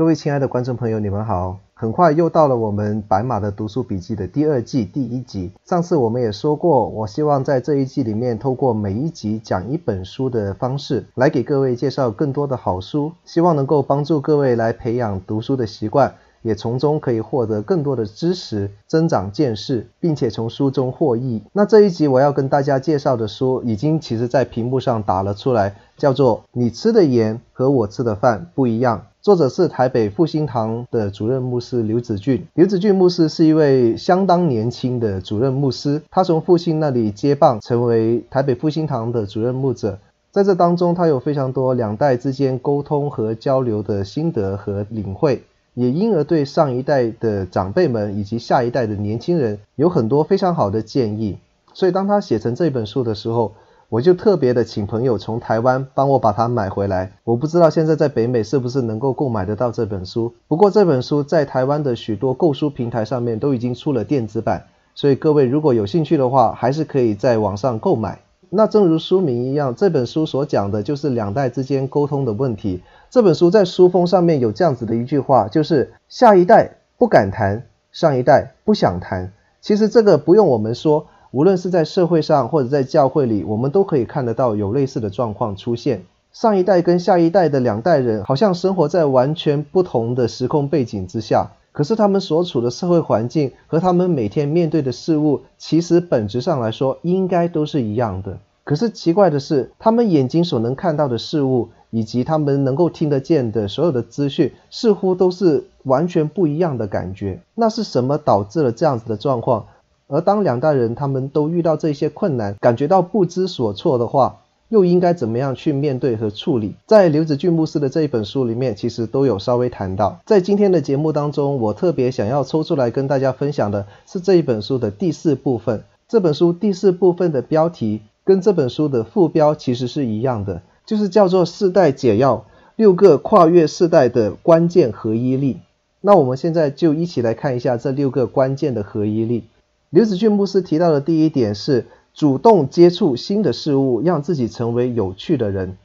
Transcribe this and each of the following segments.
各位亲爱的观众朋友，你们好！很快又到了我们白马的读书笔记的第二季第一集。上次我们也说过，我希望在这一季里面，透过每一集讲一本书的方式，来给各位介绍更多的好书，希望能够帮助各位来培养读书的习惯。也从中可以获得更多的知识，增长见识，并且从书中获益。那这一集我要跟大家介绍的书，已经其实在屏幕上打了出来，叫做《你吃的盐和我吃的饭不一样》。作者是台北复兴堂的主任牧师刘子俊。刘子俊牧师是一位相当年轻的主任牧师，他从父亲那里接棒，成为台北复兴堂的主任牧者。在这当中，他有非常多两代之间沟通和交流的心得和领会。也因而对上一代的长辈们以及下一代的年轻人有很多非常好的建议，所以当他写成这本书的时候，我就特别的请朋友从台湾帮我把它买回来。我不知道现在在北美是不是能够购买得到这本书，不过这本书在台湾的许多购书平台上面都已经出了电子版，所以各位如果有兴趣的话，还是可以在网上购买。那正如书名一样，这本书所讲的就是两代之间沟通的问题。这本书在书封上面有这样子的一句话，就是下一代不敢谈，上一代不想谈。其实这个不用我们说，无论是在社会上或者在教会里，我们都可以看得到有类似的状况出现。上一代跟下一代的两代人，好像生活在完全不同的时空背景之下，可是他们所处的社会环境和他们每天面对的事物，其实本质上来说应该都是一样的。可是奇怪的是，他们眼睛所能看到的事物，以及他们能够听得见的所有的资讯，似乎都是完全不一样的感觉。那是什么导致了这样子的状况？而当两代人他们都遇到这些困难，感觉到不知所措的话，又应该怎么样去面对和处理？在刘子俊牧师的这一本书里面，其实都有稍微谈到。在今天的节目当中，我特别想要抽出来跟大家分享的是这一本书的第四部分。这本书第四部分的标题跟这本书的副标其实是一样的。就是叫做世代解药，六个跨越世代的关键合一力。那我们现在就一起来看一下这六个关键的合一力。刘子俊牧师提到的第一点是主动接触新的事物，让自己成为有趣的人。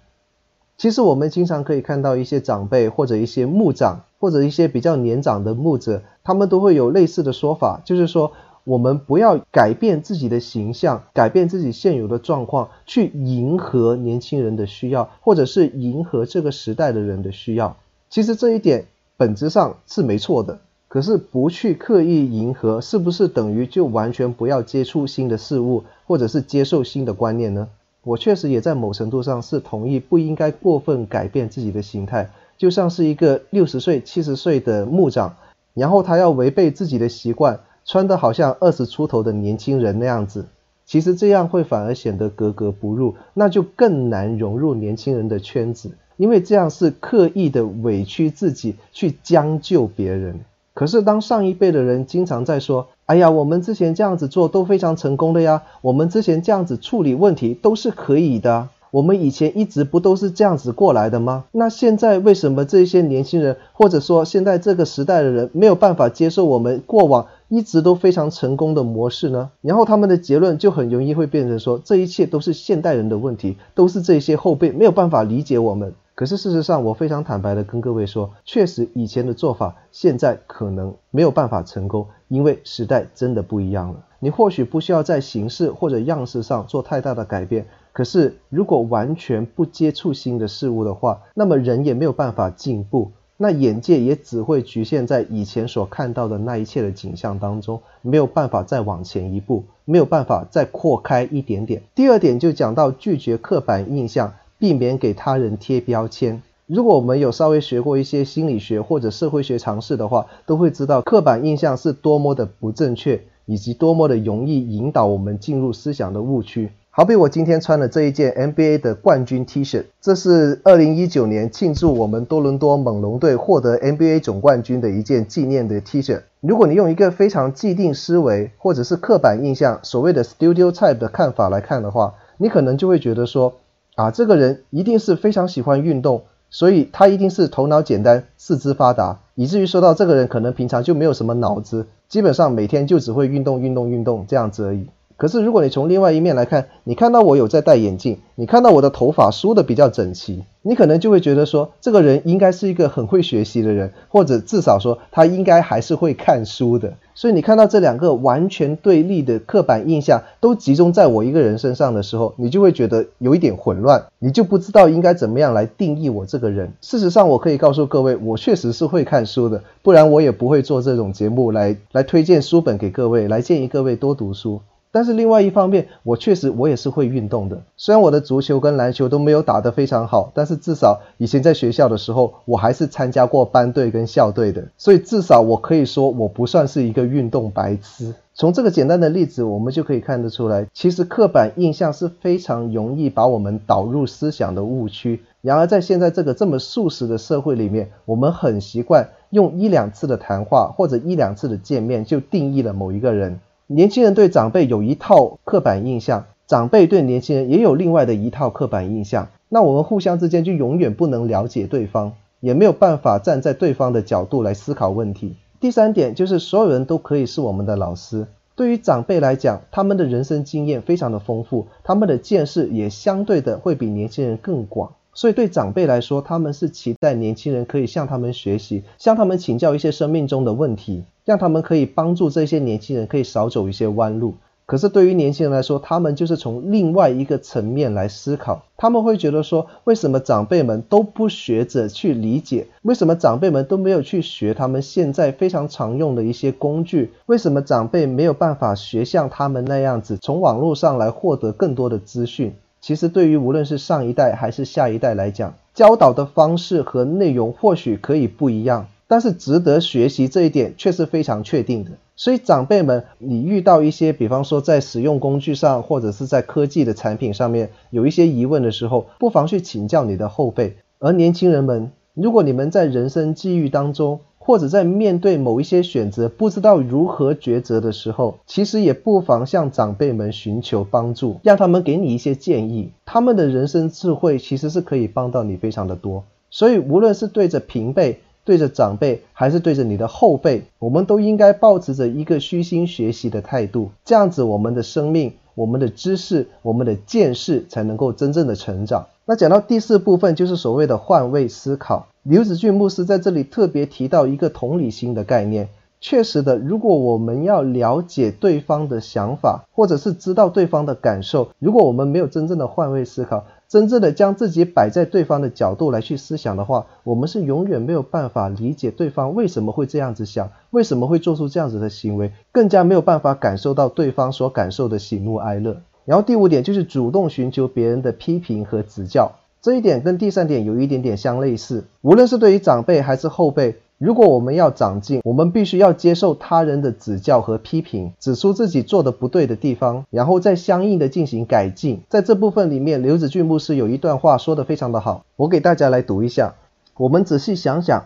其实我们经常可以看到一些长辈或者一些牧长或者一些比较年长的牧者，他们都会有类似的说法，就是说。我们不要改变自己的形象，改变自己现有的状况，去迎合年轻人的需要，或者是迎合这个时代的人的需要。其实这一点本质上是没错的。可是不去刻意迎合，是不是等于就完全不要接触新的事物，或者是接受新的观念呢？我确实也在某程度上是同意，不应该过分改变自己的形态。就像是一个六十岁、七十岁的牧长，然后他要违背自己的习惯。穿得好像二十出头的年轻人那样子，其实这样会反而显得格格不入，那就更难融入年轻人的圈子，因为这样是刻意的委屈自己去将就别人。可是当上一辈的人经常在说：“哎呀，我们之前这样子做都非常成功的呀，我们之前这样子处理问题都是可以的。”我们以前一直不都是这样子过来的吗？那现在为什么这些年轻人，或者说现在这个时代的人没有办法接受我们过往一直都非常成功的模式呢？然后他们的结论就很容易会变成说，这一切都是现代人的问题，都是这些后辈没有办法理解我们。可是事实上，我非常坦白的跟各位说，确实以前的做法现在可能没有办法成功，因为时代真的不一样了。你或许不需要在形式或者样式上做太大的改变。可是，如果完全不接触新的事物的话，那么人也没有办法进步，那眼界也只会局限在以前所看到的那一切的景象当中，没有办法再往前一步，没有办法再扩开一点点。第二点就讲到拒绝刻板印象，避免给他人贴标签。如果我们有稍微学过一些心理学或者社会学常识的话，都会知道刻板印象是多么的不正确，以及多么的容易引导我们进入思想的误区。好比我今天穿的这一件 NBA 的冠军 T 恤，这是二零一九年庆祝我们多伦多猛龙队获得 NBA 总冠军的一件纪念的 T 恤。如果你用一个非常既定思维或者是刻板印象，所谓的 studio type 的看法来看的话，你可能就会觉得说，啊，这个人一定是非常喜欢运动，所以他一定是头脑简单、四肢发达，以至于说到这个人可能平常就没有什么脑子，基本上每天就只会运动、运动、运动这样子而已。可是如果你从另外一面来看，你看到我有在戴眼镜，你看到我的头发梳得比较整齐，你可能就会觉得说，这个人应该是一个很会学习的人，或者至少说他应该还是会看书的。所以你看到这两个完全对立的刻板印象都集中在我一个人身上的时候，你就会觉得有一点混乱，你就不知道应该怎么样来定义我这个人。事实上，我可以告诉各位，我确实是会看书的，不然我也不会做这种节目来来推荐书本给各位，来建议各位多读书。但是另外一方面，我确实我也是会运动的。虽然我的足球跟篮球都没有打得非常好，但是至少以前在学校的时候，我还是参加过班队跟校队的。所以至少我可以说，我不算是一个运动白痴。从这个简单的例子，我们就可以看得出来，其实刻板印象是非常容易把我们导入思想的误区。然而在现在这个这么速食的社会里面，我们很习惯用一两次的谈话或者一两次的见面就定义了某一个人。年轻人对长辈有一套刻板印象，长辈对年轻人也有另外的一套刻板印象。那我们互相之间就永远不能了解对方，也没有办法站在对方的角度来思考问题。第三点就是所有人都可以是我们的老师。对于长辈来讲，他们的人生经验非常的丰富，他们的见识也相对的会比年轻人更广。所以对长辈来说，他们是期待年轻人可以向他们学习，向他们请教一些生命中的问题，让他们可以帮助这些年轻人可以少走一些弯路。可是对于年轻人来说，他们就是从另外一个层面来思考，他们会觉得说，为什么长辈们都不学着去理解？为什么长辈们都没有去学他们现在非常常用的一些工具？为什么长辈没有办法学像他们那样子，从网络上来获得更多的资讯？其实，对于无论是上一代还是下一代来讲，教导的方式和内容或许可以不一样，但是值得学习这一点却是非常确定的。所以，长辈们，你遇到一些，比方说在使用工具上，或者是在科技的产品上面有一些疑问的时候，不妨去请教你的后辈。而年轻人们，如果你们在人生际遇当中，或者在面对某一些选择不知道如何抉择的时候，其实也不妨向长辈们寻求帮助，让他们给你一些建议。他们的人生智慧其实是可以帮到你非常的多。所以无论是对着平辈、对着长辈，还是对着你的后辈，我们都应该保持着一个虚心学习的态度。这样子，我们的生命、我们的知识、我们的见识才能够真正的成长。那讲到第四部分，就是所谓的换位思考。刘子俊牧师在这里特别提到一个同理心的概念。确实的，如果我们要了解对方的想法，或者是知道对方的感受，如果我们没有真正的换位思考，真正的将自己摆在对方的角度来去思想的话，我们是永远没有办法理解对方为什么会这样子想，为什么会做出这样子的行为，更加没有办法感受到对方所感受的喜怒哀乐。然后第五点就是主动寻求别人的批评和指教。这一点跟第三点有一点点相类似，无论是对于长辈还是后辈，如果我们要长进，我们必须要接受他人的指教和批评，指出自己做的不对的地方，然后再相应的进行改进。在这部分里面，刘子俊牧师有一段话说得非常的好，我给大家来读一下。我们仔细想想，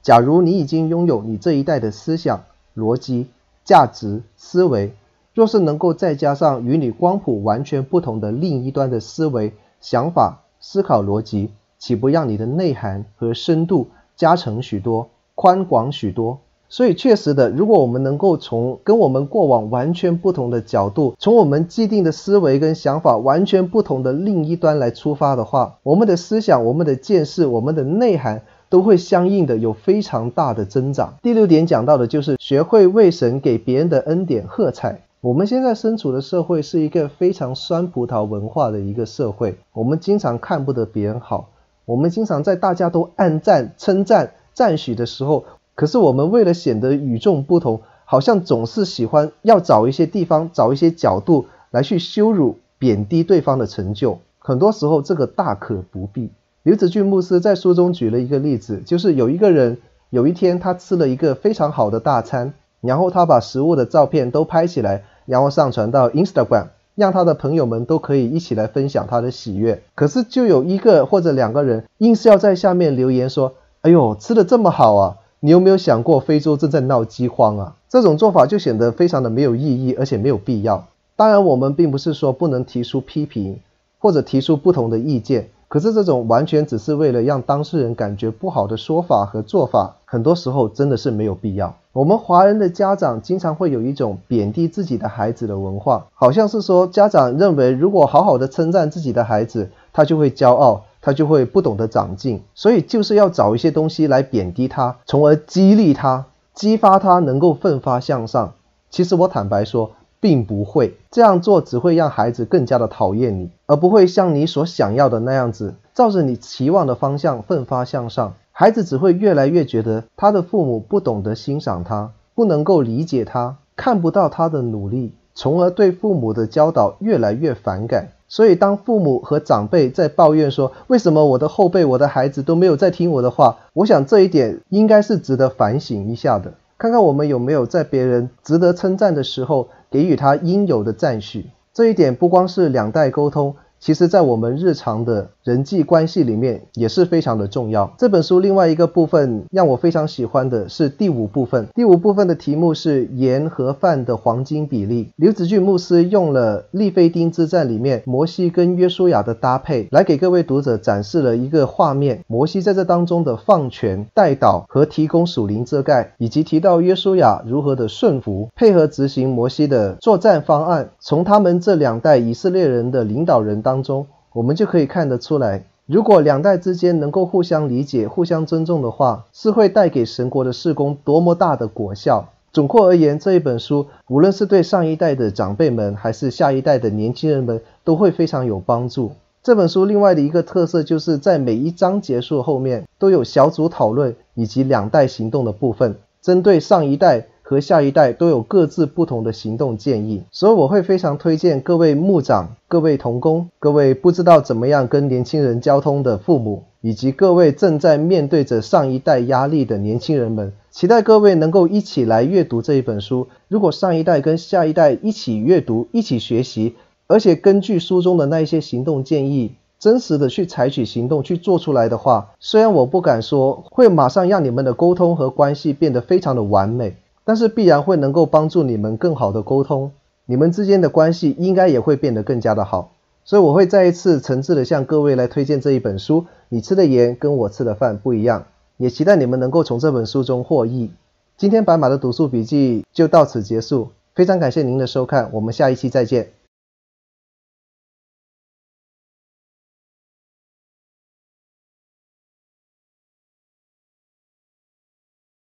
假如你已经拥有你这一代的思想、逻辑、价值、思维，若是能够再加上与你光谱完全不同的另一端的思维、想法，思考逻辑，岂不让你的内涵和深度加成许多，宽广许多？所以确实的，如果我们能够从跟我们过往完全不同的角度，从我们既定的思维跟想法完全不同的另一端来出发的话，我们的思想、我们的见识、我们的内涵都会相应的有非常大的增长。第六点讲到的就是学会为神给别人的恩典喝彩。我们现在身处的社会是一个非常酸葡萄文化的一个社会，我们经常看不得别人好，我们经常在大家都暗赞、称赞、赞许的时候，可是我们为了显得与众不同，好像总是喜欢要找一些地方、找一些角度来去羞辱、贬低对方的成就。很多时候这个大可不必。刘子俊牧师在书中举了一个例子，就是有一个人有一天他吃了一个非常好的大餐，然后他把食物的照片都拍起来。然后上传到 Instagram，让他的朋友们都可以一起来分享他的喜悦。可是就有一个或者两个人硬是要在下面留言说：“哎呦，吃的这么好啊！你有没有想过非洲正在闹饥荒啊？”这种做法就显得非常的没有意义，而且没有必要。当然，我们并不是说不能提出批评或者提出不同的意见，可是这种完全只是为了让当事人感觉不好的说法和做法，很多时候真的是没有必要。我们华人的家长经常会有一种贬低自己的孩子的文化，好像是说家长认为如果好好的称赞自己的孩子，他就会骄傲，他就会不懂得长进，所以就是要找一些东西来贬低他，从而激励他，激发他能够奋发向上。其实我坦白说，并不会这样做，只会让孩子更加的讨厌你，而不会像你所想要的那样子，照着你期望的方向奋发向上。孩子只会越来越觉得他的父母不懂得欣赏他，不能够理解他，看不到他的努力，从而对父母的教导越来越反感。所以，当父母和长辈在抱怨说，为什么我的后辈、我的孩子都没有在听我的话，我想这一点应该是值得反省一下的，看看我们有没有在别人值得称赞的时候给予他应有的赞许。这一点不光是两代沟通。其实，在我们日常的人际关系里面也是非常的重要。这本书另外一个部分让我非常喜欢的是第五部分。第五部分的题目是盐和饭的黄金比例。刘子俊牧师用了利非丁之战里面摩西跟约书亚的搭配，来给各位读者展示了一个画面：摩西在这当中的放权、代祷和提供属灵遮盖，以及提到约书亚如何的顺服、配合执行摩西的作战方案。从他们这两代以色列人的领导人当中，我们就可以看得出来，如果两代之间能够互相理解、互相尊重的话，是会带给神国的事工多么大的果效。总括而言，这一本书无论是对上一代的长辈们，还是下一代的年轻人们，都会非常有帮助。这本书另外的一个特色，就是在每一章结束后面都有小组讨论以及两代行动的部分，针对上一代。和下一代都有各自不同的行动建议，所以我会非常推荐各位牧长、各位同工、各位不知道怎么样跟年轻人交通的父母，以及各位正在面对着上一代压力的年轻人们，期待各位能够一起来阅读这一本书。如果上一代跟下一代一起阅读、一起学习，而且根据书中的那一些行动建议，真实的去采取行动去做出来的话，虽然我不敢说会马上让你们的沟通和关系变得非常的完美。但是必然会能够帮助你们更好的沟通，你们之间的关系应该也会变得更加的好。所以我会再一次诚挚的向各位来推荐这一本书。你吃的盐跟我吃的饭不一样，也期待你们能够从这本书中获益。今天白马的读书笔记就到此结束，非常感谢您的收看，我们下一期再见。